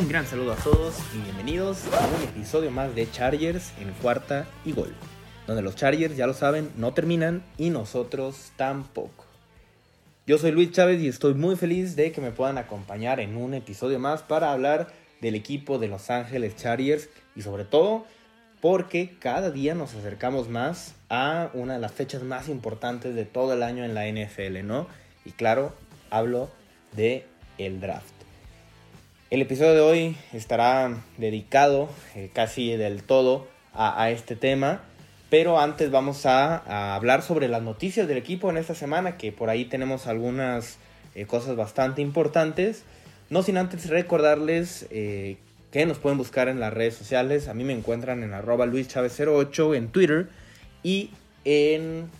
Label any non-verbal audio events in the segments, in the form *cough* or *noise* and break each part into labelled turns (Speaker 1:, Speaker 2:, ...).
Speaker 1: Un gran saludo a todos y bienvenidos a un episodio más de Chargers en cuarta y gol, donde los Chargers, ya lo saben, no terminan y nosotros tampoco. Yo soy Luis Chávez y estoy muy feliz de que me puedan acompañar en un episodio más para hablar del equipo de Los Ángeles Chargers y sobre todo porque cada día nos acercamos más a una de las fechas más importantes de todo el año en la NFL, ¿no? Y claro, hablo de el draft. El episodio de hoy estará dedicado eh, casi del todo a, este tema, pero antes vamos a, hablar sobre las noticias del equipo en esta semana, que por ahí tenemos algunas eh, cosas bastante importantes. No sin antes recordarles eh, que nos pueden buscar en las redes sociales. A mí me encuentran en arroba luischavez08 en Twitter y en,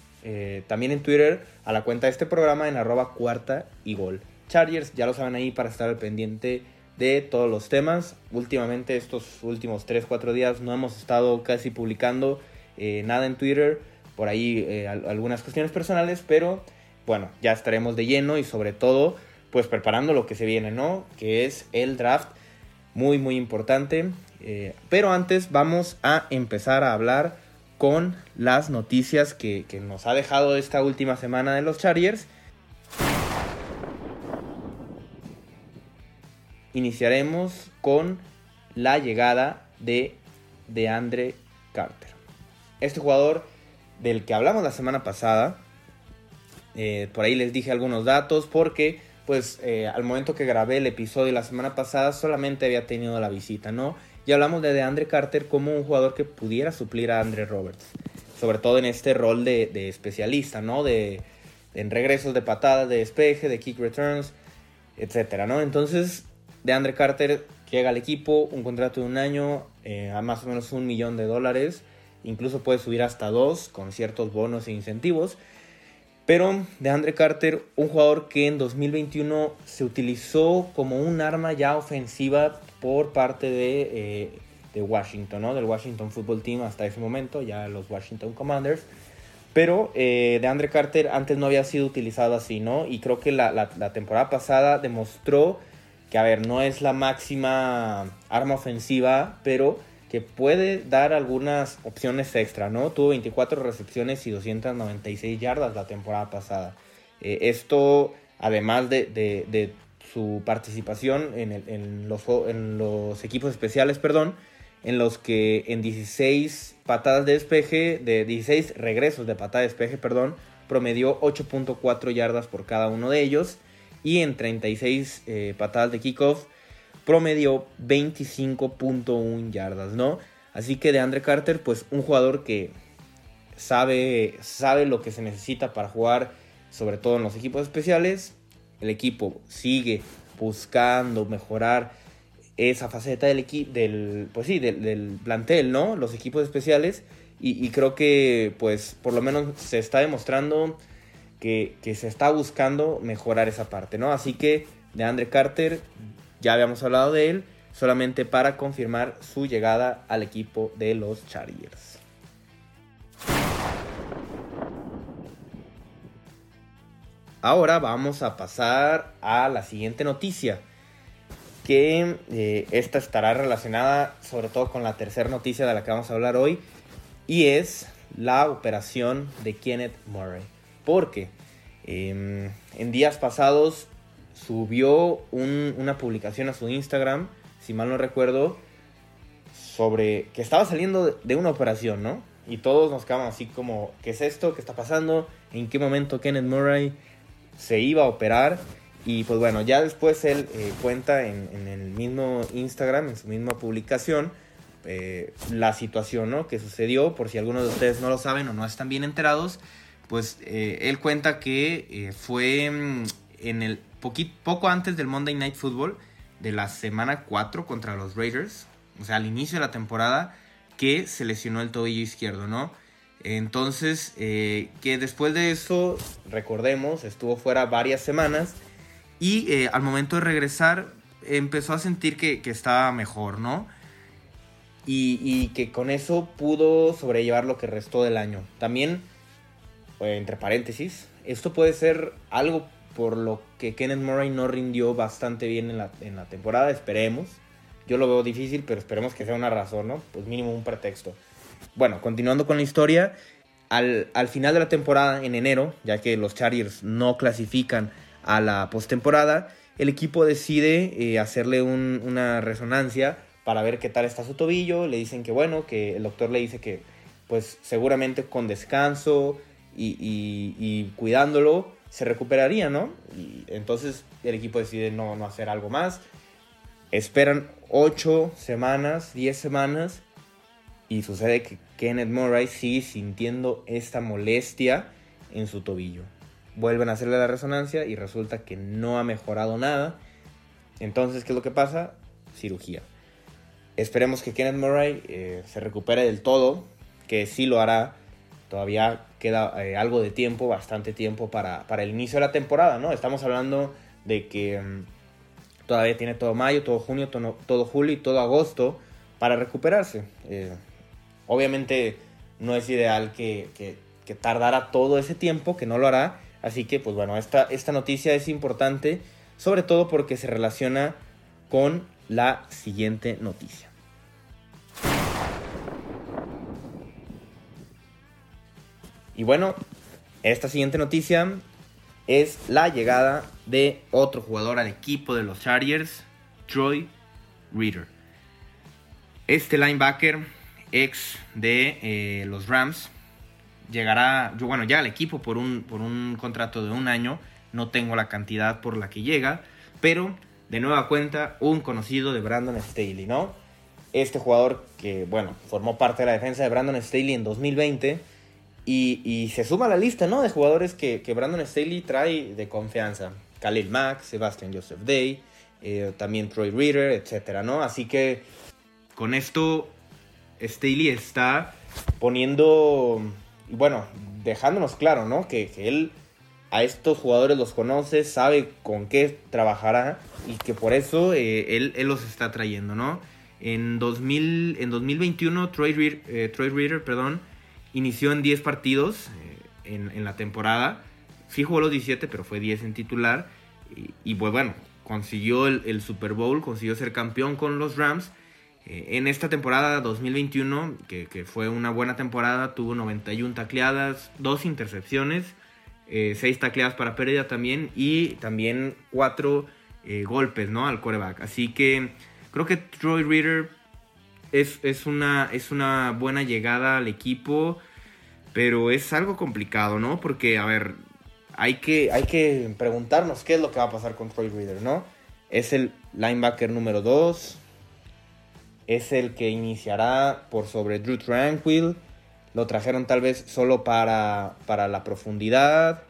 Speaker 1: también en Twitter a la cuenta de este programa en arroba cuarta y gol. Chargers, ya lo saben ahí para estar al pendiente de todos los temas. Últimamente, estos últimos 3-4 días no hemos estado casi publicando eh, nada en Twitter, por ahí eh, algunas cuestiones personales, pero bueno, ya estaremos de lleno y sobre todo, pues preparando lo que se viene, ¿no? Que es el draft, muy, muy importante. Eh, pero antes vamos a empezar a hablar con las noticias que, que nos ha dejado esta última semana de los Chargers. Iniciaremos con la llegada de DeAndre Carter. Este jugador del que hablamos la semana pasada, eh, por ahí les dije algunos datos porque pues eh, al momento que grabé el episodio la semana pasada solamente había tenido la visita, ¿no? Y hablamos de DeAndre Carter como un jugador que pudiera suplir a Andre Roberts, sobre todo en este rol de, de especialista, ¿no? De, en regresos de patada, de despeje, de kick returns, etcétera, ¿no? Entonces de Andre Carter llega al equipo, un contrato de un año eh, a más o menos un millón de dólares, incluso puede subir hasta dos con ciertos bonos e incentivos. Pero de Andre Carter, un jugador que en 2021 se utilizó como un arma ya ofensiva por parte de, eh, de Washington, ¿no? del Washington Football Team hasta ese momento, ya los Washington Commanders. Pero eh, de Andre Carter antes no había sido utilizado así, ¿no? Y creo que la, la, la temporada pasada demostró que a ver, no es la máxima arma ofensiva, pero que puede dar algunas opciones extra, ¿no? Tuvo 24 recepciones y 296 yardas la temporada pasada. Eh, esto, además de, de, de, su participación en, el, en, los, en, los, equipos especiales, perdón, en los que en 16 patadas de despeje, de 16 regresos de patada de despeje, perdón, promedió 8.4 yardas por cada uno de ellos y en 36 eh, patadas de kickoff promedió 25.1 yardas, ¿no? Así que de Andre Carter, pues un jugador que sabe, sabe lo que se necesita para jugar, sobre todo en los equipos especiales. El equipo sigue buscando mejorar esa faceta del equipo, del, pues sí, del, plantel, ¿no? Los equipos especiales. Y, y creo que, pues, por lo menos se está demostrando que, se está buscando mejorar esa parte, ¿no? Así que de Andre Carter, ya habíamos hablado de él, solamente para confirmar su llegada al equipo de los Chargers. Ahora vamos a pasar a la siguiente noticia, que eh, esta estará relacionada sobre todo con la tercera noticia de la que vamos a hablar hoy, y es la operación de Kenneth Murray porque eh, en días pasados subió un, una publicación a su Instagram, si mal no recuerdo, sobre que estaba saliendo de, una operación, ¿no? Y todos nos quedamos así como, ¿qué es esto? ¿Qué está pasando? ¿En qué momento Kenneth Murray se iba a operar? Y pues bueno, ya después él eh, cuenta en, en, el mismo Instagram, en su misma publicación, eh, la situación ¿no? que sucedió, por si algunos de ustedes no lo saben o no están bien enterados pues eh, él cuenta que eh, fue mm, en el poco antes del Monday Night Football de la semana 4 contra los Raiders, o sea, al inicio de la temporada, que se lesionó el tobillo izquierdo, ¿no? Entonces, eh, que después de eso, recordemos, estuvo fuera varias semanas y al momento de regresar empezó a sentir que, que estaba mejor, ¿no? Y, y, que con eso pudo sobrellevar lo que restó del año. También entre paréntesis, esto puede ser algo por lo que Kenneth Murray no rindió bastante bien en la, en la temporada, esperemos. Yo lo veo difícil, pero esperemos que sea una razón, ¿no? Pues mínimo un pretexto. Bueno, continuando con la historia, al, al final de la temporada, en enero, ya que los Chargers no clasifican a la postemporada, el equipo decide eh, hacerle un, una resonancia para ver qué tal está su tobillo. Le dicen que bueno, que el doctor le dice que pues seguramente con descanso y, cuidándolo se recuperaría, ¿no? Entonces el equipo decide no, no hacer algo más. Esperan 8 semanas, 10 semanas y sucede que Kenneth Murray sigue sintiendo esta molestia en su tobillo. Vuelven a hacerle la resonancia y resulta que no ha mejorado nada. Entonces, ¿qué es lo que pasa? Cirugía. Esperemos que Kenneth Murray eh, se recupere del todo, que sí lo hará. Todavía queda eh, algo de tiempo, bastante tiempo para, para, el inicio de la temporada, ¿no? Estamos hablando de que um, todavía tiene todo mayo, todo junio, todo, todo, julio y todo agosto para recuperarse. Eh, obviamente no es ideal que, que, que tardara todo ese tiempo, que no lo hará, Así que, pues bueno, esta, esta noticia es importante, sobre todo porque se relaciona con la siguiente noticia. Y bueno, esta siguiente noticia es la llegada de otro jugador al equipo de los Chargers, Troy Reader. Este linebacker, ex de eh, los Rams, llegará, bueno, llega al equipo por un, por un contrato de un año, no tengo la cantidad por la que llega, pero de nueva cuenta un conocido de Brandon Staley, ¿no? Este jugador que, bueno, formó parte de la defensa de Brandon Staley en 2020 y, se suma a la lista, ¿no? De jugadores que, Brandon Staley trae de confianza. Khalil Mack, Sebastian Joseph Day, eh, también Troy Reader, etcétera, ¿no? Así que con esto Staley está poniendo bueno, dejándonos claro, ¿no? Que, él a estos jugadores los conoce, sabe con qué trabajará y que por eso eh, él, los está trayendo, ¿no? En, 2000, en 2021, Troy, Reader, eh, Troy Reader perdón, inició en 10 partidos eh, en, la temporada. Sí jugó los 17, pero fue 10 en titular. Y, pues bueno, consiguió el, Super Bowl, consiguió ser campeón con los Rams eh, en esta temporada 2021, que, fue una buena temporada, tuvo 91 tacleadas, 2 intercepciones, 6 eh, tacleadas para pérdida también y también 4 eh, golpes ¿no? al coreback. Así que creo que Troy Reader es, es, una, es una buena llegada al equipo, pero es algo complicado, ¿no? Porque, a ver, hay que, hay que preguntarnos qué es lo que va a pasar con Troy Reader, ¿no? Es el linebacker número 2, es el que iniciará por sobre Drew Tranquil. Lo trajeron tal vez solo para, para la profundidad.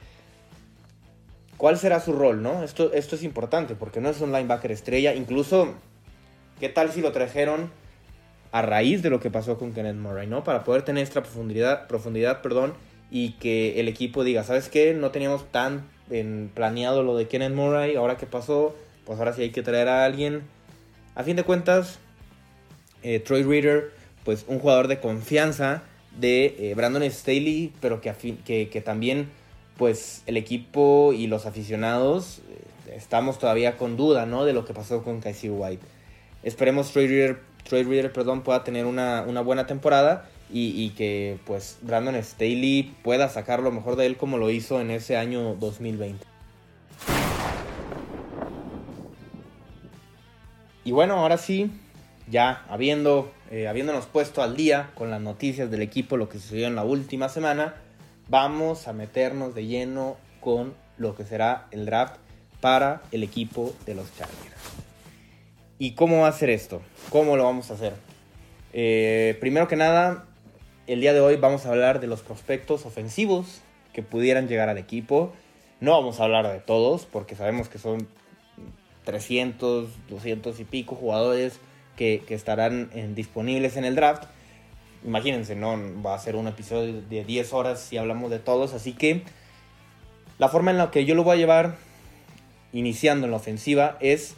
Speaker 1: ¿Cuál será su rol, no? Esto, esto es importante porque no es un linebacker estrella. Incluso, ¿qué tal si lo trajeron a raíz de lo que pasó con Kenneth Murray, ¿no? Para poder tener esta profundidad, profundidad perdón, y que el equipo diga, ¿sabes qué? No teníamos tan planeado lo de Kenneth Murray, ahora que pasó, pues ahora sí hay que traer a alguien. A fin de cuentas, eh, Troy Reader, pues un jugador de confianza de eh, Brandon Staley, pero que, también pues el equipo y los aficionados eh, estamos todavía con duda, ¿no? De lo que pasó con Casey White. Esperemos Troy Reader, Troy Reader perdón, pueda tener una, una buena temporada y, y, que pues Brandon Staley pueda sacar lo mejor de él como lo hizo en ese año 2020. Y bueno, ahora sí, ya habiendo, eh, habiéndonos puesto al día con las noticias del equipo, lo que sucedió en la última semana, vamos a meternos de lleno con lo que será el draft para el equipo de los Chargers. ¿Y cómo va a ser esto? ¿Cómo lo vamos a hacer? Eh, primero que nada, el día de hoy vamos a hablar de los prospectos ofensivos que pudieran llegar al equipo. No vamos a hablar de todos porque sabemos que son 300, 200 y pico jugadores que, estarán en, disponibles en el draft. Imagínense, no va a ser un episodio de 10 horas si hablamos de todos, así que la forma en la que yo lo voy a llevar iniciando en la ofensiva es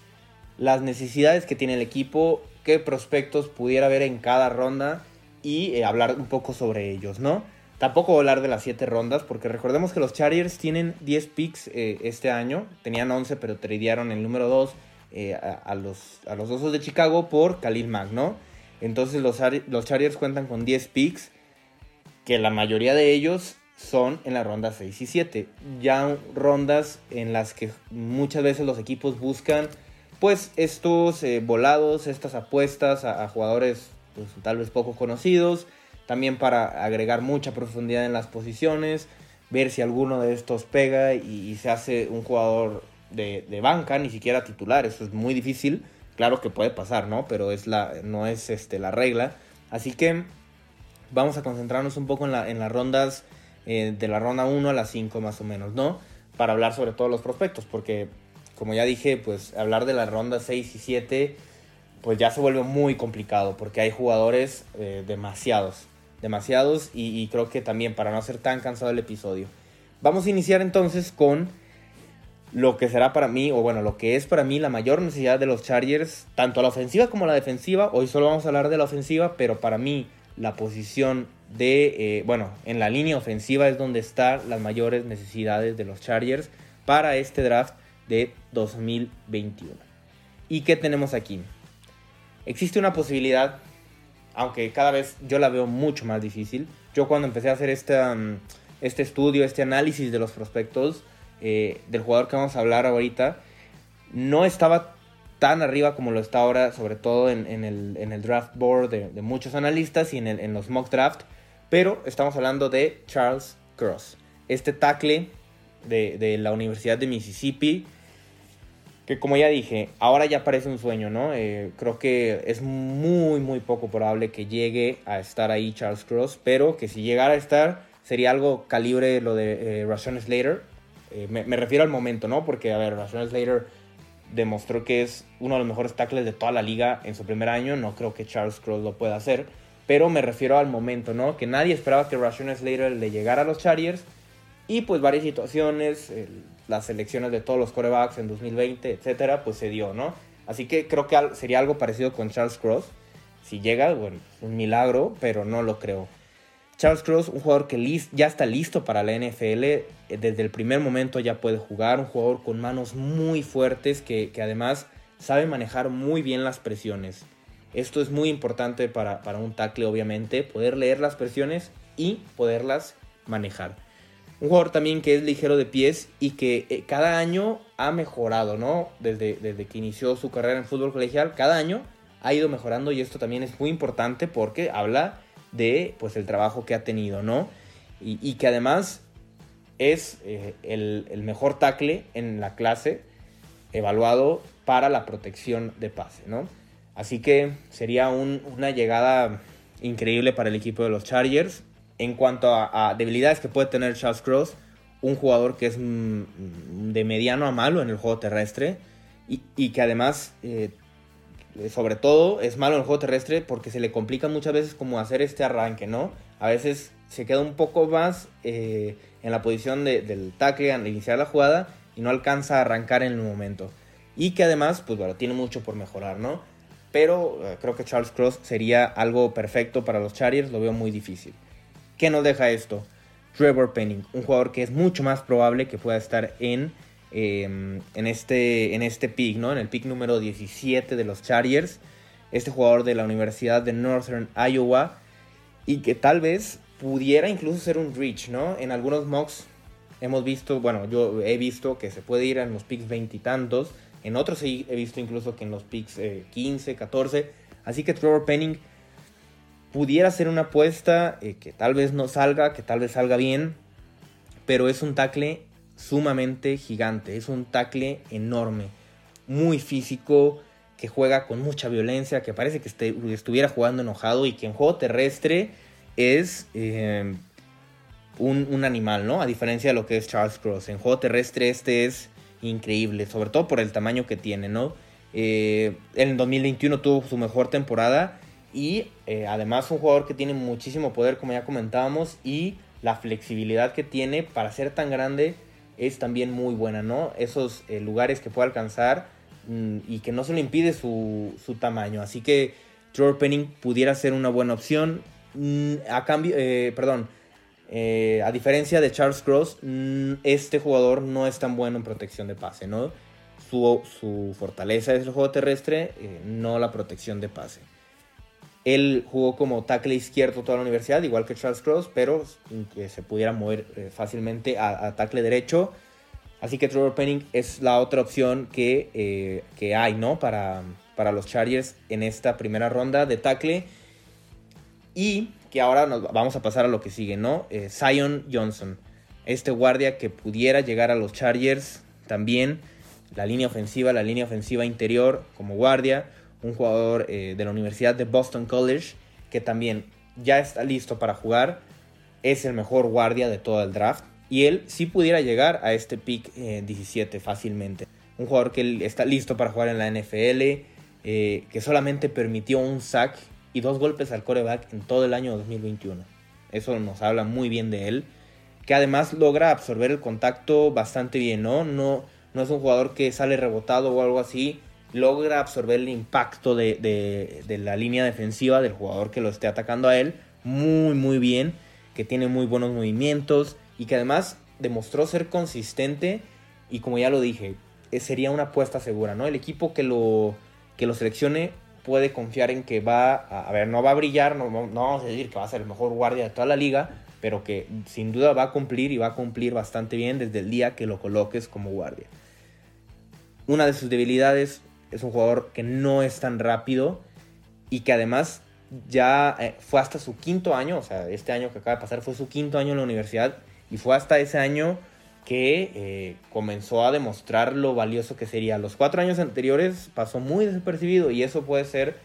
Speaker 1: las necesidades que tiene el equipo, qué prospectos pudiera haber en cada ronda y eh, hablar un poco sobre ellos, ¿no? Tampoco hablar de las 7 rondas, porque recordemos que los Chargers tienen 10 picks eh, este año. Tenían 11, pero tradearon el número 2 eh, a, los, a los Osos de Chicago por Khalil Mack, ¿no? Entonces los, los Chargers cuentan con 10 picks, que la mayoría de ellos son en la ronda 6 y 7. Ya rondas en las que muchas veces los equipos buscan pues estos eh, volados, estas apuestas a, jugadores pues, tal vez poco conocidos, también para agregar mucha profundidad en las posiciones, ver si alguno de estos pega y, se hace un jugador de, banca, ni siquiera titular, eso es muy difícil, claro que puede pasar, ¿no? Pero es la, no es este, la regla, así que vamos a concentrarnos un poco en, la, en las rondas eh, de la ronda 1 a la 5 más o menos, ¿no? Para hablar sobre todos los prospectos, porque como ya dije, pues hablar de la ronda 6 y 7, pues ya se vuelve muy complicado porque hay jugadores eh, demasiados, demasiados y, creo que también para no hacer tan cansado el episodio. Vamos a iniciar entonces con lo que será para mí, o bueno, lo que es para mí la mayor necesidad de los Chargers, tanto a la ofensiva como a la defensiva. Hoy solo vamos a hablar de la ofensiva, pero para mí la posición de, eh, bueno, en la línea ofensiva es donde están las mayores necesidades de los Chargers para este draft de 2021. ¿Y qué tenemos aquí? Existe una posibilidad, aunque cada vez yo la veo mucho más difícil. Yo cuando empecé a hacer este, este estudio, este análisis de los prospectos eh, del jugador que vamos a hablar ahorita, no estaba tan arriba como lo está ahora, sobre todo en, el, draft board de, muchos analistas y en, en, los mock draft. Pero estamos hablando de Charles Cross, este tackle de, la Universidad de Mississippi, que como ya dije, ahora ya parece un sueño, ¿no? Eh, creo que es muy, muy poco probable que llegue a estar ahí Charles Cross, pero que si llegara a estar, sería algo calibre lo de eh, Slater. Eh, me, refiero al momento, ¿no? Porque, a ver, Rashawn Slater demostró que es uno de los mejores tackles de toda la liga en su primer año. No creo que Charles Cross lo pueda hacer. Pero me refiero al momento, ¿no? Que nadie esperaba que Rashawn Slater le llegara a los Chargers y pues varias situaciones, las elecciones de todos los corebacks en 2020, etcétera, pues se dio, ¿no? Así que creo que sería algo parecido con Charles Cross. Si llega, bueno, un milagro, pero no lo creo. Charles Cross, un jugador que ya está listo para la NFL, eh, desde el primer momento ya puede jugar, un jugador con manos muy fuertes que, además sabe manejar muy bien las presiones. Esto es muy importante para, para un tackle, obviamente, poder leer las presiones y poderlas manejar. Un jugador también que es ligero de pies y que eh, cada año ha mejorado, ¿no? Desde, desde que inició su carrera en fútbol colegial, cada año ha ido mejorando y esto también es muy importante porque habla de pues el trabajo que ha tenido, ¿no? Y, que además es eh, el, mejor tackle en la clase evaluado para la protección de pase, ¿no? Así que sería una llegada increíble para el equipo de los Chargers en cuanto a, debilidades que puede tener Charles Cross, un jugador que es mm, de mediano a malo en el juego terrestre y, que además, eh, sobre todo, es malo en el juego terrestre porque se le complica muchas veces como hacer este arranque, ¿no? A veces se queda un poco más eh, en la posición del tackle al iniciar la jugada y no alcanza a arrancar en el momento. Y que además, pues bueno, tiene mucho por mejorar, ¿no? Pero eh, creo que Charles Cross sería algo perfecto para los Chargers, lo veo muy difícil. ¿Qué nos deja esto? Trevor Penning, un jugador que es mucho más probable que pueda estar en, em, en, este, en este pick, ¿no? En el pick número 17 de los Chargers. Este jugador de la Universidad de Northern Iowa. Y que tal vez pudiera incluso ser un reach, ¿no? En algunos mocks hemos visto, bueno, yo he visto que se puede ir en los picks veintitantos. En otros he visto incluso que en los picks 15, eh, 14. Así que Trevor Penning pudiera ser una apuesta eh, que tal vez no salga, que tal vez salga bien, pero es un tackle sumamente gigante, es un tackle enorme, muy físico, que juega con mucha violencia, que parece que este, estuviera jugando enojado y que en juego terrestre es eh, un, animal, ¿no? A diferencia de lo que es Charles Cross. En juego terrestre este es increíble, sobre todo por el tamaño que tiene, ¿no? Eh, en 2021 tuvo su mejor temporada y eh, además un jugador que tiene muchísimo poder, como ya comentábamos, y la flexibilidad que tiene para ser tan grande es también muy buena, ¿no? Esos eh, lugares que puede alcanzar mm, y que no se le impide su, tamaño. Así que Trevor Penning pudiera ser una buena opción. Mm, a cambio, eh, perdón, a diferencia de Charles Cross, mm, este jugador no es tan bueno en protección de pase, ¿no? su, su fortaleza es el juego terrestre, no la protección de pase. Él jugó como tackle izquierdo toda la universidad, igual que Charles Cross, pero que se pudiera mover eh, fácilmente a, tackle derecho. Así que Trevor Penning es la otra opción que, eh, que hay, ¿no? Para, para los Chargers en esta primera ronda de tackle. Y que ahora nos vamos a pasar a lo que sigue, ¿no? Eh, Zion Johnson, este guardia que pudiera llegar a los Chargers también, la línea ofensiva, la línea ofensiva interior como guardia, un jugador eh, de la Universidad de Boston College que también ya está listo para jugar, es el mejor guardia de todo el draft y él sí pudiera llegar a este pick 17 eh, fácilmente. Un jugador que está listo para jugar en la NFL, eh, que solamente permitió un sack y dos golpes al coreback en todo el año 2021. Eso nos habla muy bien de él. Que además logra absorber el contacto bastante bien, ¿no? No, no es un jugador que sale rebotado o algo así. Logra absorber el impacto de, de la línea defensiva del jugador que lo esté atacando a él muy, muy bien. Que tiene muy buenos movimientos y que además demostró ser consistente. Y como ya lo dije, eh, sería una apuesta segura, ¿no? El equipo que lo, que lo seleccione puede confiar en que va a, a ver, no va a brillar, no, no, vamos a decir que va a ser el mejor guardia de toda la liga, pero que sin duda va a cumplir y va a cumplir bastante bien desde el día que lo coloques como guardia. Una de sus debilidades es un jugador que no es tan rápido y que además ya eh, fue hasta su quinto año, o sea, este año que acaba de pasar fue su quinto año en la universidad y fue hasta ese año que eh, comenzó a demostrar lo valioso que sería. Los cuatro años anteriores pasó muy desapercibido y eso puede ser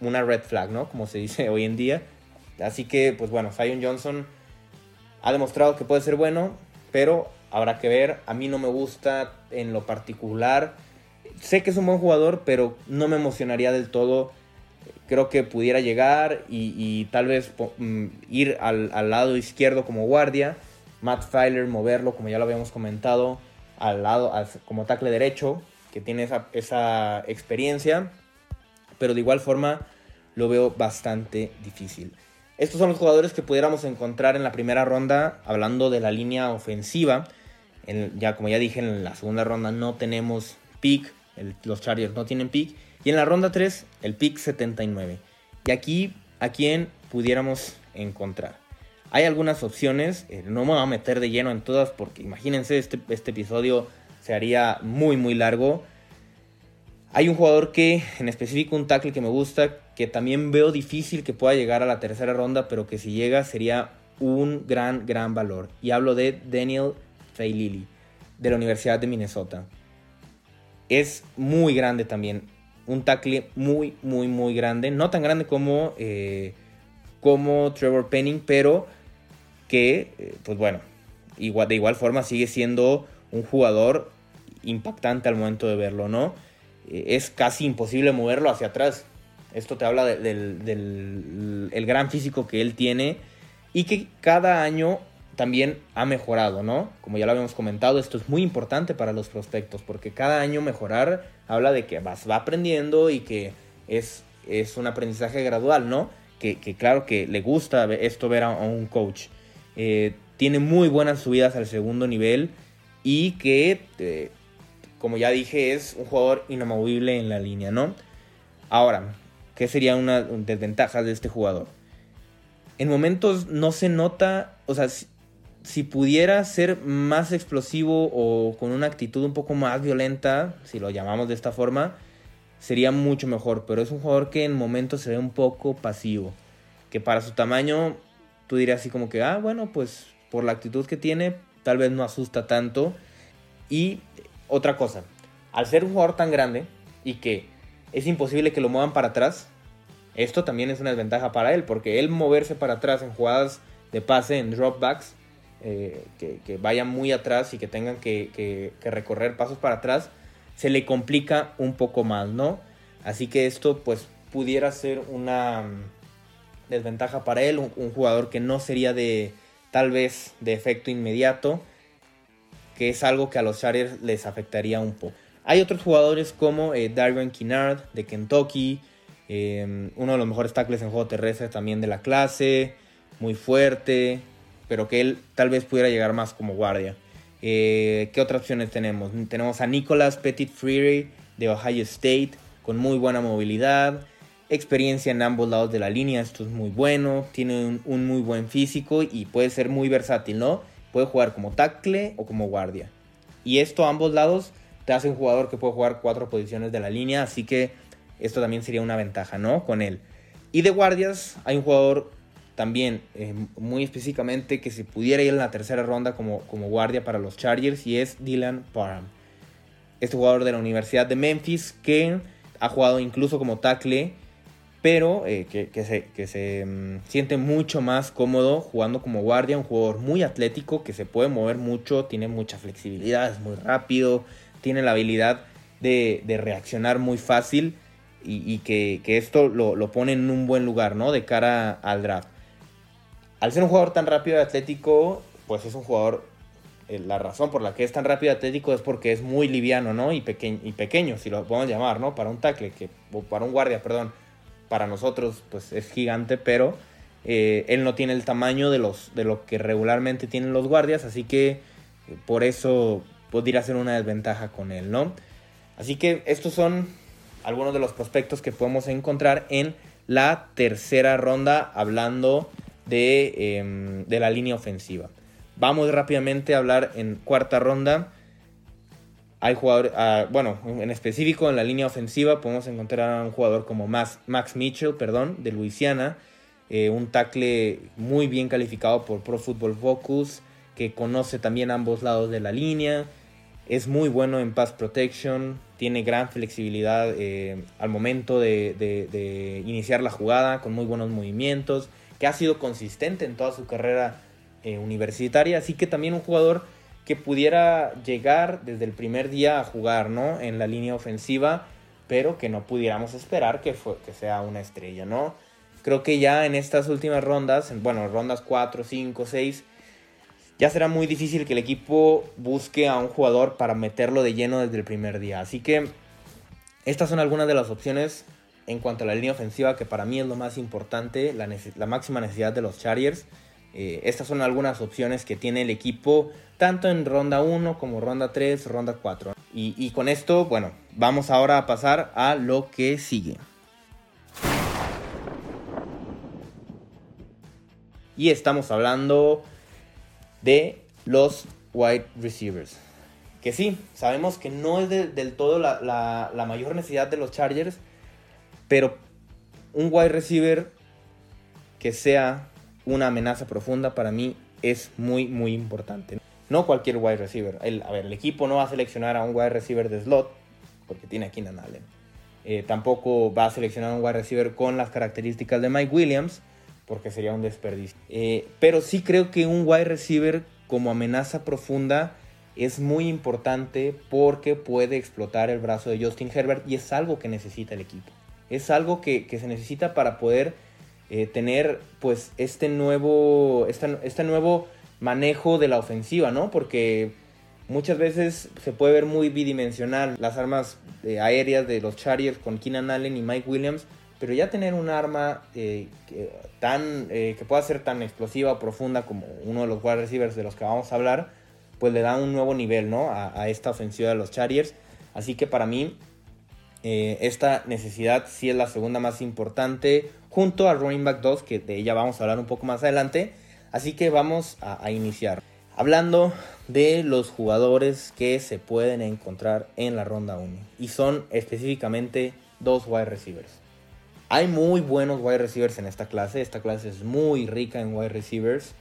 Speaker 1: una red flag, ¿no? Como se dice *laughs* hoy en día. Así que, pues bueno, Zion Johnson ha demostrado que puede ser bueno, pero habrá que ver. A mí no me gusta en lo particular. Sé que es un buen jugador, pero no me emocionaría del todo. Creo que pudiera llegar y, tal vez mm, ir al, al lado izquierdo como guardia Matt Filer moverlo, como ya lo habíamos comentado, al lado, como tackle derecho, que tiene esa, esa experiencia, pero de igual forma lo veo bastante difícil. Estos son los jugadores que pudiéramos encontrar en la primera ronda, hablando de la línea ofensiva. ya como ya dije, en la segunda ronda no tenemos pick, los Chargers no tienen pick. Y en la ronda 3, el pick 79. Y aquí, ¿a quién pudiéramos encontrar? Hay algunas opciones, eh, no me voy a meter de lleno en todas porque imagínense, este, este episodio se haría muy muy largo. Hay un jugador que, en específico un tackle que me gusta, que también veo difícil que pueda llegar a la tercera ronda, pero que si llega sería un gran, gran valor. Y hablo de Daniel Failili, de la Universidad de Minnesota. Es muy grande también, un tackle muy, muy, muy grande. No tan grande como, eh, como Trevor Penning, pero que, eh, pues bueno, igual, de igual forma sigue siendo un jugador impactante al momento de verlo, ¿no? Eh, es casi imposible moverlo hacia atrás. Esto te habla del, el gran físico que él tiene y que cada año también ha mejorado, ¿no? Como ya lo habíamos comentado, esto es muy importante para los prospectos porque cada año mejorar habla de que vas, va aprendiendo y que es, es un aprendizaje gradual, ¿no? Que, que claro que le gusta esto ver a un coach. Eh, tiene muy buenas subidas al segundo nivel y que, eh, como ya dije, es un jugador inamovible en la línea, ¿no? Ahora, ¿qué sería una desventaja de este jugador? En momentos no se nota, o sea, si, pudiera ser más explosivo o con una actitud un poco más violenta, si lo llamamos de esta forma, sería mucho mejor. Pero es un jugador que en momentos se ve un poco pasivo. Que para su tamaño tú dirías así como que, ah, bueno, pues por la actitud que tiene, tal vez no asusta tanto. Y otra cosa, al ser un jugador tan grande y que es imposible que lo muevan para atrás, esto también es una desventaja para él, porque él moverse para atrás en jugadas de pase, en dropbacks, eh, que, vayan muy atrás y que tengan que, recorrer pasos para atrás, se le complica un poco más, ¿no? Así que esto pues pudiera ser una, desventaja para él, un, jugador que no sería de tal vez de efecto inmediato, que es algo que a los Chargers les afectaría un poco. Hay otros jugadores como eh, Darren Kinnard de Kentucky, eh, uno de los mejores tackles en juego terrestre también de la clase, muy fuerte, pero que él tal vez pudiera llegar más como guardia. Eh, ¿Qué otras opciones tenemos? Tenemos a Nicolas Petit Freire de Ohio State, con muy buena movilidad, experiencia en ambos lados de la línea, esto es muy bueno, tiene un, muy buen físico y puede ser muy versátil, ¿no? Puede jugar como tackle o como guardia. Y esto a ambos lados te hace un jugador que puede jugar cuatro posiciones de la línea, así que esto también sería una ventaja, ¿no? Con él. Y de guardias hay un jugador también eh, muy específicamente que se pudiera ir en la tercera ronda como, como guardia para los Chargers y es Dylan Parham. Este jugador de la Universidad de Memphis que ha jugado incluso como tackle, pero eh, que, se, que se mm, siente mucho más cómodo jugando como guardia, un jugador muy atlético que se puede mover mucho, tiene mucha flexibilidad, es muy rápido, tiene la habilidad de, de reaccionar muy fácil y, que, que, esto lo, lo, pone en un buen lugar, ¿no? De cara al draft al ser un jugador tan rápido y atlético, pues es un jugador, eh, la razón por la que es tan rápido y atlético es porque es muy liviano, ¿no? Y, pequeño, y pequeño, si lo podemos llamar, ¿no? Para un tackle, que, o para un guardia, perdón, para nosotros, pues es gigante, pero eh, él no tiene el tamaño de, los, de lo que regularmente tienen los guardias, así que eh, por eso podría ser una desventaja con él, ¿no? Así que estos son algunos de los prospectos que podemos encontrar en la tercera ronda, hablando Em, de, la línea ofensiva. Vamos rápidamente a hablar en cuarta ronda. Hay jugadores, ah, bueno, en específico en la línea ofensiva podemos encontrar a un jugador como Max, Max Mitchell, perdón, de Luisiana, eh, un tackle muy bien calificado por Pro Football Focus, que conoce también ambos lados de la línea, es muy bueno en pass protection, tiene gran flexibilidad eh, al momento de iniciar la jugada, con muy buenos movimientos, que ha sido consistente en toda su carrera eh, universitaria, así que también un jugador que pudiera llegar desde el primer día a jugar, ¿no? En la línea ofensiva, pero que no pudiéramos esperar que, que sea una estrella, ¿no? Creo que ya en estas últimas rondas, bueno, rondas 4, 5, 6, ya será muy difícil que el equipo busque a un jugador para meterlo de lleno desde el primer día. Así que estas son algunas de las opciones en cuanto a la línea ofensiva, que para mí es lo más importante, la, máxima necesidad de los Chargers. Eh, estas son algunas opciones que tiene el equipo, tanto en ronda 1 como ronda 3, ronda 4. Y, con esto, bueno, vamos ahora a pasar a lo que sigue. Y estamos hablando de los wide receivers. Que sí, sabemos que no es del todo la mayor necesidad de los Chargers pero un wide receiver que sea una amenaza profunda para mí es muy, muy importante. No cualquier wide receiver. El, a ver, el equipo no va a seleccionar a un wide receiver de slot porque tiene a Keenan Allen. Eh, tampoco va a seleccionar a un wide receiver con las características de Mike Williams porque sería un desperdicio. Eh, pero sí creo que un wide receiver como amenaza profunda es muy importante porque puede explotar el brazo de Justin Herbert y es algo que necesita el equipo es algo que, se necesita para poder eh, tener pues este nuevo, este, nuevo manejo de la ofensiva, ¿no? Porque muchas veces se puede ver muy bidimensional las armas eh, aéreas de los Chargers con Keenan Allen y Mike Williams, pero ya tener un arma eh, que, tan, que pueda ser tan explosiva profunda como uno de los wide receivers de los que vamos a hablar, pues le da un nuevo nivel, ¿no? A, a esta ofensiva de los Chargers. Así que para mí eh, esta necesidad sí es la segunda más importante, junto a running back 2, que de ella vamos a hablar un poco más adelante. Así que vamos a, iniciar. Hablando de los jugadores que se pueden encontrar en la ronda 1. Y son específicamente dos wide receivers. Hay muy buenos wide receivers en esta clase. Esta clase es muy rica en wide receivers.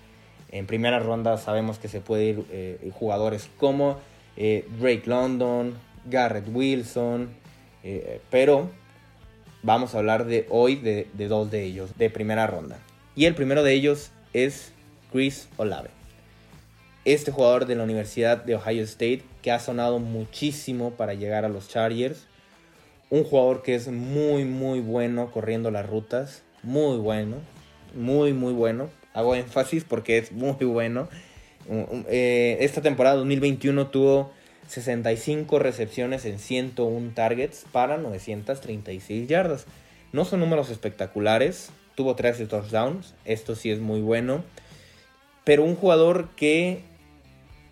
Speaker 1: En primera ronda sabemos que se puede ir eh, jugadores como eh, Drake London, Garrett Wilson, eh, pero vamos a hablar de hoy de, dos de ellos, de primera ronda. Y el primero de ellos es Chris Olave. Este jugador de la Universidad de Ohio State que ha sonado muchísimo para llegar a los Chargers. Un jugador que es muy, muy bueno corriendo las rutas. Muy bueno. Muy, muy bueno. Hago énfasis porque es muy bueno. Eh, esta temporada 2021 tuvo 65 recepciones en 101 targets para 936 yardas. No son números espectaculares, tuvo 13 touchdowns, esto sí es muy bueno. Pero un jugador que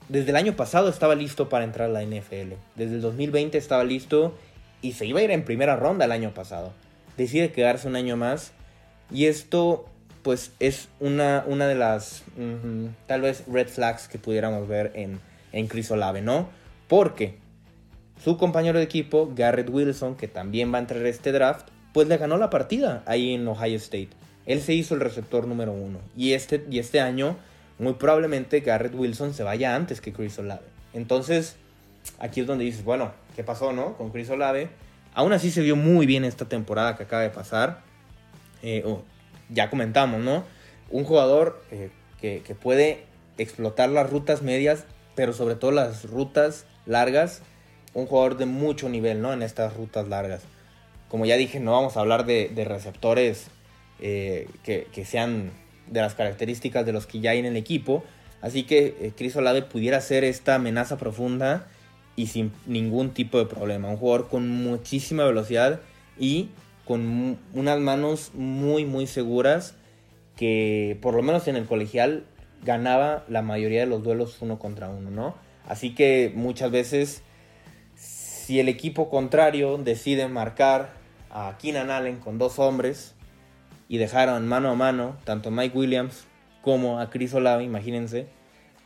Speaker 1: desde el año pasado estaba listo para entrar a la NFL. Desde el 2020 estaba listo y se iba a ir en primera ronda el año pasado. Decide quedarse un año más y esto pues es una, una de las tal vez red flags que pudiéramos ver en, en Chris Olave, ¿no? Porque su compañero de equipo, Garrett Wilson, que también va a entrar a este draft, pues le ganó la partida ahí en Ohio State. Él se hizo el receptor número uno. Y este, y este año, muy probablemente Garrett Wilson se vaya antes que Chris Olave. Entonces, aquí es donde dices, bueno, ¿qué pasó, no? Con Chris Olave. Aún así se vio muy bien esta temporada que acaba de pasar. Eh, oh, ya comentamos, ¿no? Un jugador eh, que, que puede explotar las rutas medias, pero sobre todo las rutas largas. Un jugador de mucho nivel, ¿no? En estas rutas largas. Como ya dije, no vamos a hablar de, receptores eh, que, sean de las características de los que ya hay en el equipo. Así que eh, Chris Olave pudiera ser esta amenaza profunda y sin ningún tipo de problema. Un jugador con muchísima velocidad y con unas manos muy, muy seguras que por lo menos en el colegial ganaba la mayoría de los duelos uno contra uno, ¿no? Así que muchas veces si el equipo contrario decide marcar a Keenan Allen con dos hombres y dejaron mano a mano tanto a Mike Williams como a Chris Olave, imagínense,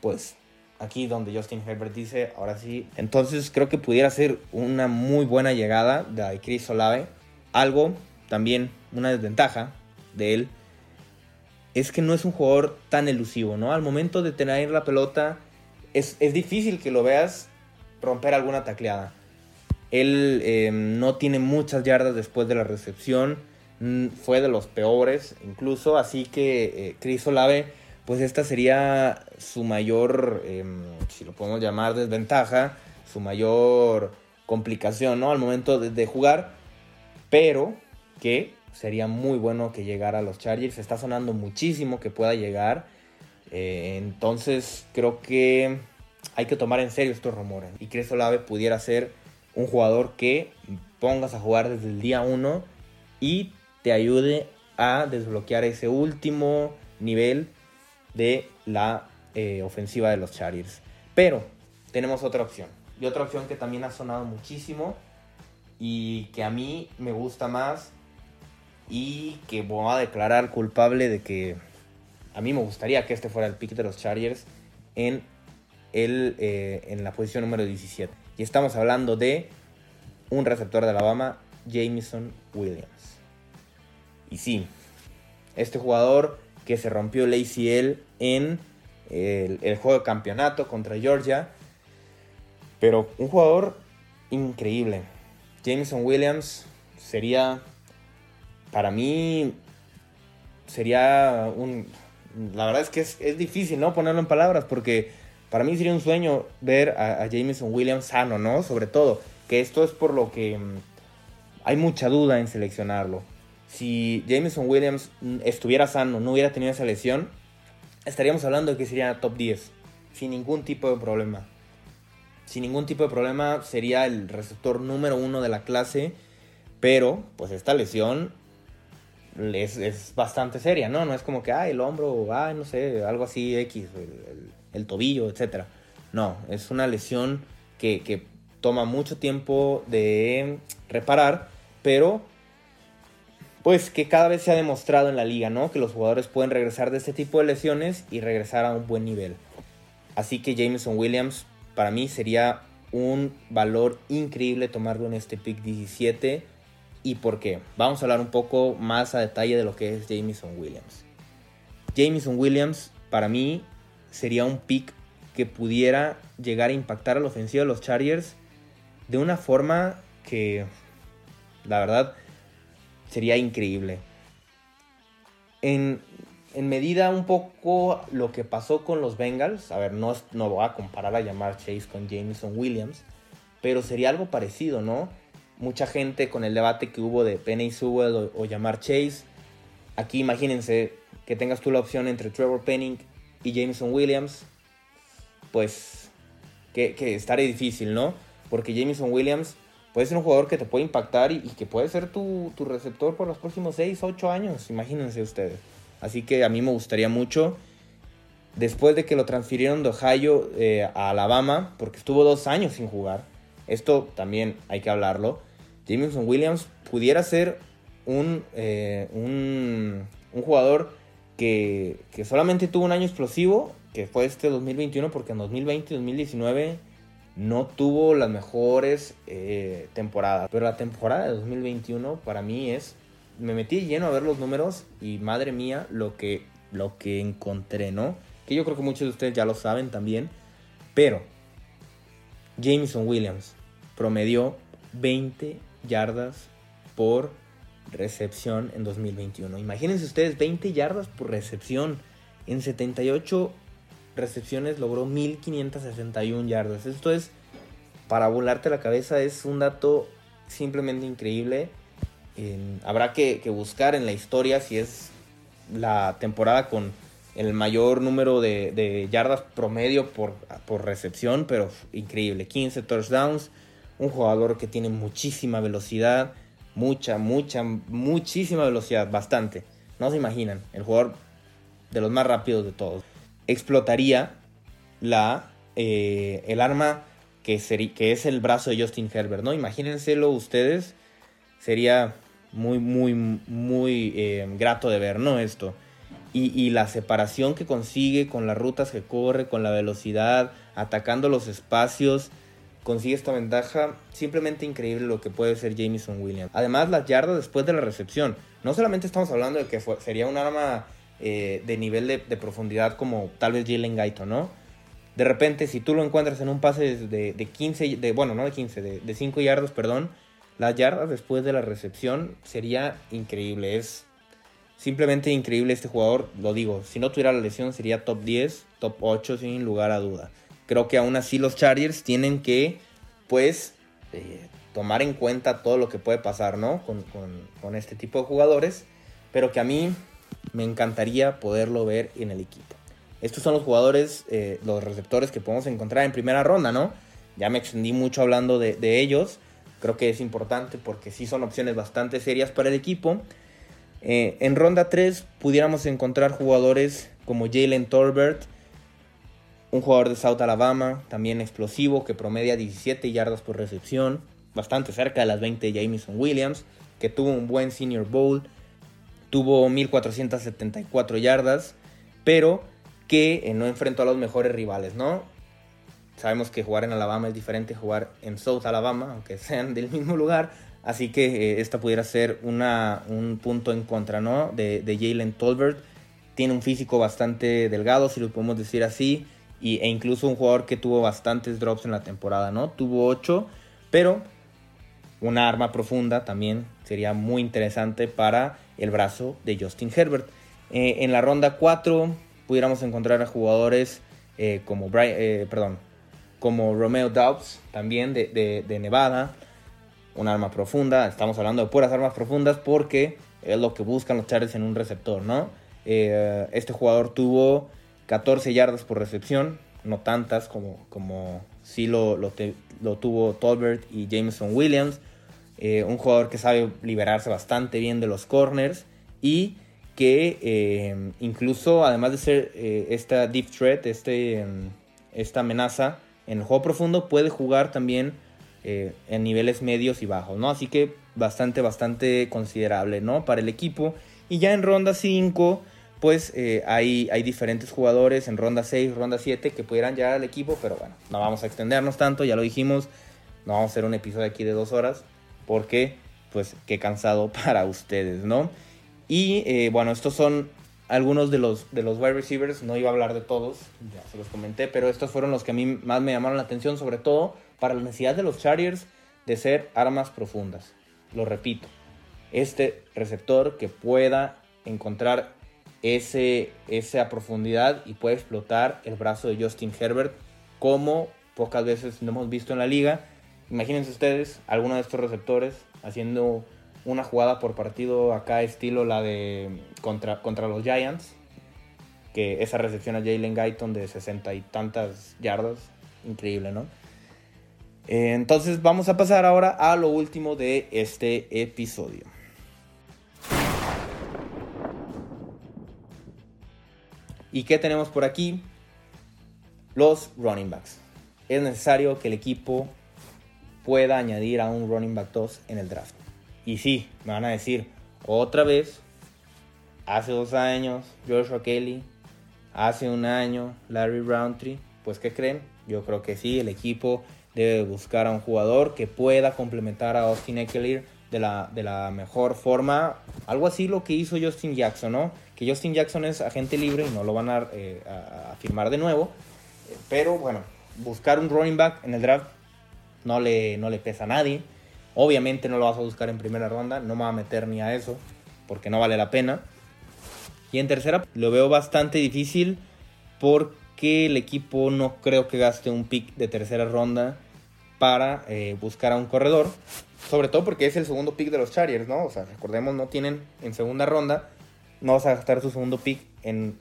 Speaker 1: pues aquí donde Justin Herbert dice, ahora sí, entonces creo que pudiera ser una muy buena llegada de Chris Olave. Algo también, una desventaja de él, es que no es un jugador tan elusivo, ¿no? Al momento de tener la pelota, es, es difícil que lo veas romper alguna tacleada. Él em, no tiene muchas yardas después de la recepción. Fue de los peores incluso. Así que eh, Chris Olave, pues esta sería su mayor, em, si lo podemos llamar desventaja, su mayor complicación, ¿no? Al momento de, jugar. Pero que sería muy bueno que llegara a los Chargers. Está sonando muchísimo que pueda llegar. Eh, entonces creo que hay que tomar en serio estos rumores. Y Chris Olave pudiera ser un jugador que pongas a jugar desde el día 1 y te ayude a desbloquear ese último nivel de la eh, ofensiva de los Chargers. Pero tenemos otra opción. Y otra opción que también ha sonado muchísimo y que a mí me gusta más y que voy a declarar culpable de que a mí me gustaría que este fuera el pick de los Chargers en, el, eh, en la posición número 17. Y estamos hablando de un receptor de Alabama, Jameson Williams. Y sí, este jugador que se rompió el ACL en el, juego de campeonato contra Georgia. Pero un jugador increíble. Jameson Williams sería, para mí, sería un... La verdad es que es, difícil, ¿no? Ponerlo en palabras porque para mí sería un sueño ver a, Jameson Williams sano, ¿no? Sobre todo, que esto es por lo que mm, hay mucha duda en seleccionarlo. Si Jameson Williams mm, estuviera sano, no hubiera tenido esa lesión, estaríamos hablando de que sería top 10, sin ningún tipo de problema. Sin ningún tipo de problema sería el receptor número uno de la clase, pero pues esta lesión es, bastante seria, ¿no? No es como que, ah, el hombro, ah, no sé, algo así X, el, tobillo, etc. No, es una lesión que, toma mucho tiempo de reparar, pero pues que cada vez se ha demostrado en la liga, ¿no? Que los jugadores pueden regresar de este tipo de lesiones y regresar a un buen nivel. Así que Jameson Williams para mí sería un valor increíble tomarlo en este pick 17. ¿Y por qué? Vamos a hablar un poco más a detalle de lo que es Jameson Williams. Jameson Williams para mí sería un pick que pudiera llegar a impactar a la ofensiva de los Chargers de una forma que, la verdad, sería increíble. En, medida un poco lo que pasó con los Bengals, a ver, no, no voy a comparar a llamar Chase con Jameson Williams, pero sería algo parecido, ¿no? Mucha gente con el debate que hubo de Penny Sewell o, o llamar Chase. Aquí imagínense que tengas tú la opción entre Trevor Penning y Jameson Williams, pues que, que estaré difícil, ¿no? Porque Jameson Williams puede ser un jugador que te puede impactar y, que puede ser tu, receptor por los próximos 6, 8 años, imagínense ustedes. Así que a mí me gustaría mucho. después de que lo transfirieron de Ohio eh, a Alabama, porque estuvo dos años sin jugar, esto también hay que hablarlo, Jameson Williams pudiera ser un, eh, un, jugador que, solamente tuvo un año explosivo, que fue este 2021, porque en 2020 y 2019 no tuvo las mejores eh, temporadas. Pero la temporada de 2021 para mí es... Me metí lleno a ver los números y madre mía lo que, lo que encontré, ¿no? Que yo creo que muchos de ustedes ya lo saben también. Pero Jameson Williams promedió 20 yardas por recepción en 2021. Imagínense ustedes 20 yardas por recepción. En 78 recepciones logró 1561 yardas. Esto es, para volarte la cabeza, es un dato simplemente increíble. habrá que, buscar en la historia si es la temporada con el mayor número de, yardas promedio por, por, recepción, pero increíble. 15 touchdowns, un jugador que tiene muchísima velocidad, mucha, mucha, muchísima velocidad, bastante. No se imaginan, el jugador de los más rápidos de todos. Explotaría la, eh, el arma que, que es el brazo de Justin Herbert, ¿no? Imagínenselo ustedes, sería muy, muy, muy eh, grato de ver, ¿no? Esto. Y, la separación que consigue con las rutas que corre, con la velocidad, atacando los espacios consigue esta ventaja. Simplemente increíble lo que puede ser Jameson Williams. Además, las yardas después de la recepción. No solamente estamos hablando de que sería un arma eh, de nivel de, profundidad como tal vez Jalen Gaito, ¿no? De repente, si tú lo encuentras en un pase de, de 15, de, bueno, no de 15, de, de 5 yardas, perdón, las yardas después de la recepción sería increíble. Es simplemente increíble este jugador. Lo digo, si no tuviera la lesión sería top 10, top 8 sin lugar a duda creo que aún así los Chargers tienen que, pues, eh, tomar en cuenta todo lo que puede pasar, ¿no? Con, este tipo de jugadores, pero que a mí me encantaría poderlo ver en el equipo. Estos son los jugadores, eh, los receptores que podemos encontrar en primera ronda, ¿no? Ya me extendí mucho hablando de, ellos. Creo que es importante porque sí son opciones bastante serias para el equipo. Eh, en ronda 3 pudiéramos encontrar jugadores como Jalen Torbert, un jugador de South Alabama, también explosivo, que promedia 17 yardas por recepción, bastante cerca de las 20 de Jameson Williams, que tuvo un buen Senior Bowl, tuvo 1474 yardas, pero que eh, no enfrentó a los mejores rivales, ¿no? Sabemos que jugar en Alabama es diferente a jugar en South Alabama, aunque sean del mismo lugar, así que eh, esta pudiera ser una, un punto en contra, ¿no? De, Jalen Tolbert. Tiene un físico bastante delgado, si lo podemos decir así e incluso un jugador que tuvo bastantes drops en la temporada, ¿no? Tuvo 8, pero una arma profunda también sería muy interesante para el brazo de Justin Herbert. Eh, en la ronda 4 pudiéramos encontrar a jugadores eh, como, eh, perdón, como Romeo Dobbs, también de, de, Nevada, un arma profunda. Estamos hablando de puras armas profundas porque es lo que buscan los Chargers en un receptor, ¿no? este jugador tuvo 14 yardas por recepción, no tantas como, como sí lo, lo, tuvo Tolbert y Jameson Williams. Eh, un jugador que sabe liberarse bastante bien de los corners y que eh, incluso además de ser eh, esta deep threat, este, esta amenaza en el juego profundo, puede jugar también en niveles medios y bajos, ¿no? Así que bastante, bastante considerable, ¿no? Para el equipo. Y ya en ronda 5 pues eh, hay, hay diferentes jugadores en ronda 6, ronda 7 que pudieran llegar al equipo, pero bueno, no vamos a extendernos tanto, ya lo dijimos, no vamos a hacer un episodio aquí de dos horas, porque pues qué cansado *laughs* para ustedes, ¿no? Y eh, bueno, estos son algunos de los, de los wide receivers, no iba a hablar de todos, ya se los comenté, pero estos fueron los que a mí más me llamaron la atención, sobre todo para la necesidad de los Chargers de ser armas profundas. Lo repito, este receptor que pueda encontrar ese, esa profundidad y puede explotar el brazo de Justin Herbert como pocas veces lo hemos visto en la liga. Imagínense ustedes alguno de estos receptores haciendo una jugada por partido acá estilo la de contra, contra los Giants, que esa recepción a Jalen Guyton de sesenta y tantas yardas, increíble, ¿no? Eh, entonces vamos a pasar ahora a lo último de este episodio. ¿Y qué tenemos por aquí? Los running backs. Es necesario que el equipo pueda añadir a un running back 2 en el draft. Y sí, me van a decir, otra vez, hace dos años, Joshua Kelly, hace un año, Larry Roundtree, pues ¿qué creen? Yo creo que sí, el equipo debe buscar a un jugador que pueda complementar a Austin Eckler de la, de la mejor forma. Algo así lo que hizo Justin Jackson, ¿no? Que Justin Jackson es agente libre y no lo van a, eh, firmar de nuevo. Pero bueno, buscar un running back en el draft no le, no le pesa a nadie. Obviamente no lo vas a buscar en primera ronda, no me va a meter ni a eso, porque no vale la pena. Y en tercera lo veo bastante difícil porque el equipo no creo que gaste un pick de tercera ronda para eh, buscar a un corredor. Sobre todo porque es el segundo pick de los Chargers, ¿no? O sea, recordemos, no tienen en segunda ronda, no vas a gastar su segundo pick en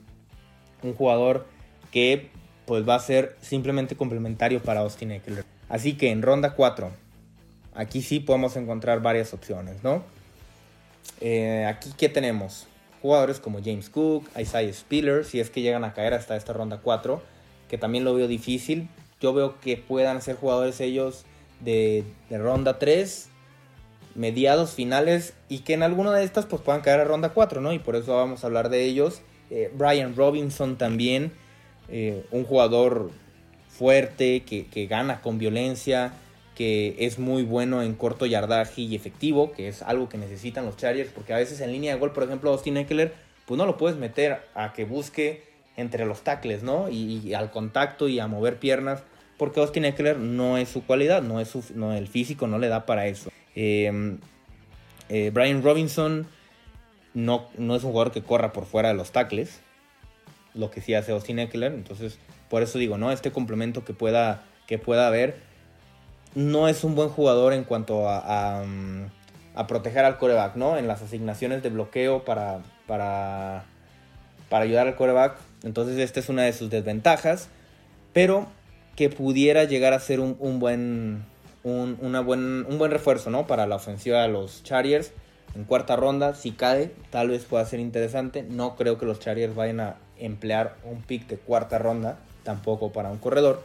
Speaker 1: un jugador que pues va a ser simplemente complementario para Austin Eckler. Así que en ronda 4, aquí sí podemos encontrar varias opciones, ¿no? Eh, aquí, ¿qué tenemos? Jugadores como James Cook, Isaiah Spiller, si es que llegan a caer hasta esta ronda 4, que también lo veo difícil. Yo veo que puedan ser jugadores ellos de, ronda 3, mediados, finales, y que en alguna de estas pues puedan caer a ronda 4, ¿no? Y por eso vamos a hablar de ellos. Eh, Brian Robinson también, eh, un jugador fuerte, que, gana con violencia, que es muy bueno en corto yardaje y efectivo, que es algo que necesitan los Chargers, porque a veces en línea de gol, por ejemplo, Austin Eckler, pues no lo puedes meter a que busque entre los tackles, ¿no? Y, al contacto y a mover piernas, porque Austin Eckler no es su cualidad, no es su, no, el físico no le da para eso. Em, eh, Brian Robinson no, no es un jugador que corra por fuera de los tackles, lo que sí hace Austin Eckler, entonces por eso digo, ¿no? Este complemento que pueda, que pueda haber no es un buen jugador en cuanto a, a, proteger al coreback, ¿no? En las asignaciones de bloqueo para, para, para ayudar al coreback. Entonces esta es una de sus desventajas. Pero que pudiera llegar a ser un, buen, un, una buen, un buen refuerzo, ¿no? Para la ofensiva de los Chargers. En cuarta ronda, si cae, tal vez pueda ser interesante. No creo que los Chargers vayan a emplear un pick de cuarta ronda tampoco para un corredor.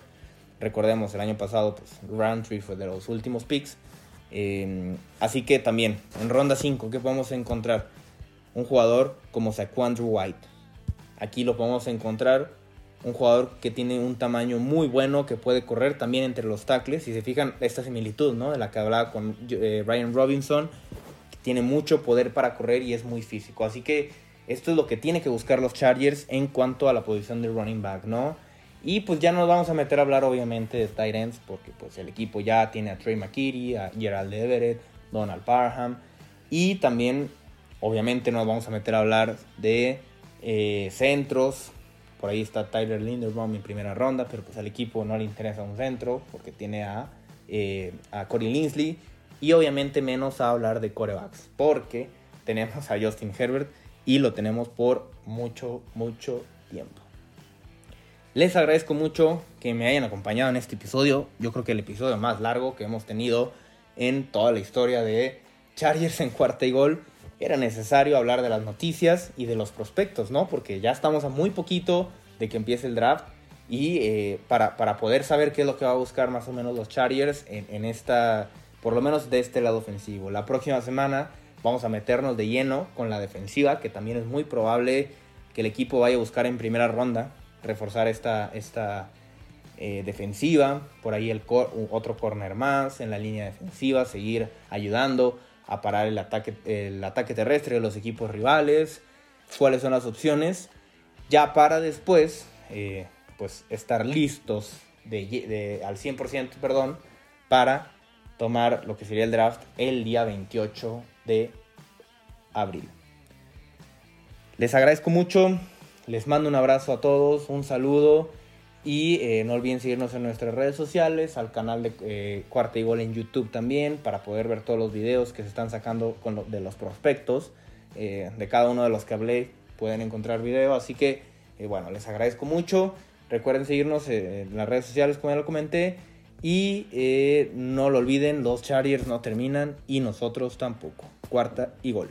Speaker 1: Recordemos, el año pasado, pues, Roundtree fue de los últimos picks. Em, así que también, en ronda 5, ¿qué podemos encontrar? Un jugador como Saquandrew White. Aquí lo podemos encontrar. Un jugador que tiene un tamaño muy bueno, que puede correr también entre los tackles. Si se fijan, esta similitud, ¿no? De la que hablaba con eh, Ryan Robinson. Tiene mucho poder para correr y es muy físico. Así que esto es lo que tiene que buscar los Chargers en cuanto a la posición de running back, ¿no? Y pues ya nos vamos a meter a hablar obviamente de tight ends porque pues el equipo ya tiene a Trey McKitty, a Gerald Everett, Donald Parham y también obviamente nos vamos a meter a hablar de eh, centros. Por ahí está Tyler Linderbaum en primera ronda, pero pues al equipo no le interesa un centro porque tiene a, eh, a Linsley y obviamente menos a hablar de corebacks porque tenemos a Justin Herbert y lo tenemos por mucho, mucho tiempo. Les agradezco mucho que me hayan acompañado en este episodio. Yo creo que el episodio más largo que hemos tenido en toda la historia de Chargers en cuarta y gol. Era necesario hablar de las noticias y de los prospectos, ¿no? Porque ya estamos a muy poquito de que empiece el draft. Y eh, para, para, poder saber qué es lo que va a buscar más o menos los Chargers en, en esta, por lo menos de este lado ofensivo. La próxima semana vamos a meternos de lleno con la defensiva, que también es muy probable que el equipo vaya a buscar en primera ronda reforzar esta, esta eh, defensiva, por ahí el otro corner más en la línea defensiva, seguir ayudando a parar el ataque, el ataque terrestre de los equipos rivales, cuáles son las opciones, ya para después eh, pues estar listos de, al 100%, perdón, para tomar lo que sería el draft el día 28 de abril. Les agradezco mucho les mando un abrazo a todos, un saludo y eh, no olviden seguirnos en nuestras redes sociales, al canal de eh, Cuarta y Gol en YouTube también, para poder ver todos los videos que se están sacando de los prospectos. Eh, de cada uno de los que hablé pueden encontrar video, así que bueno, les agradezco mucho. Recuerden seguirnos en las redes sociales como ya lo comenté. Y no lo olviden, los Chargers no terminan y nosotros tampoco. Cuarta y gol.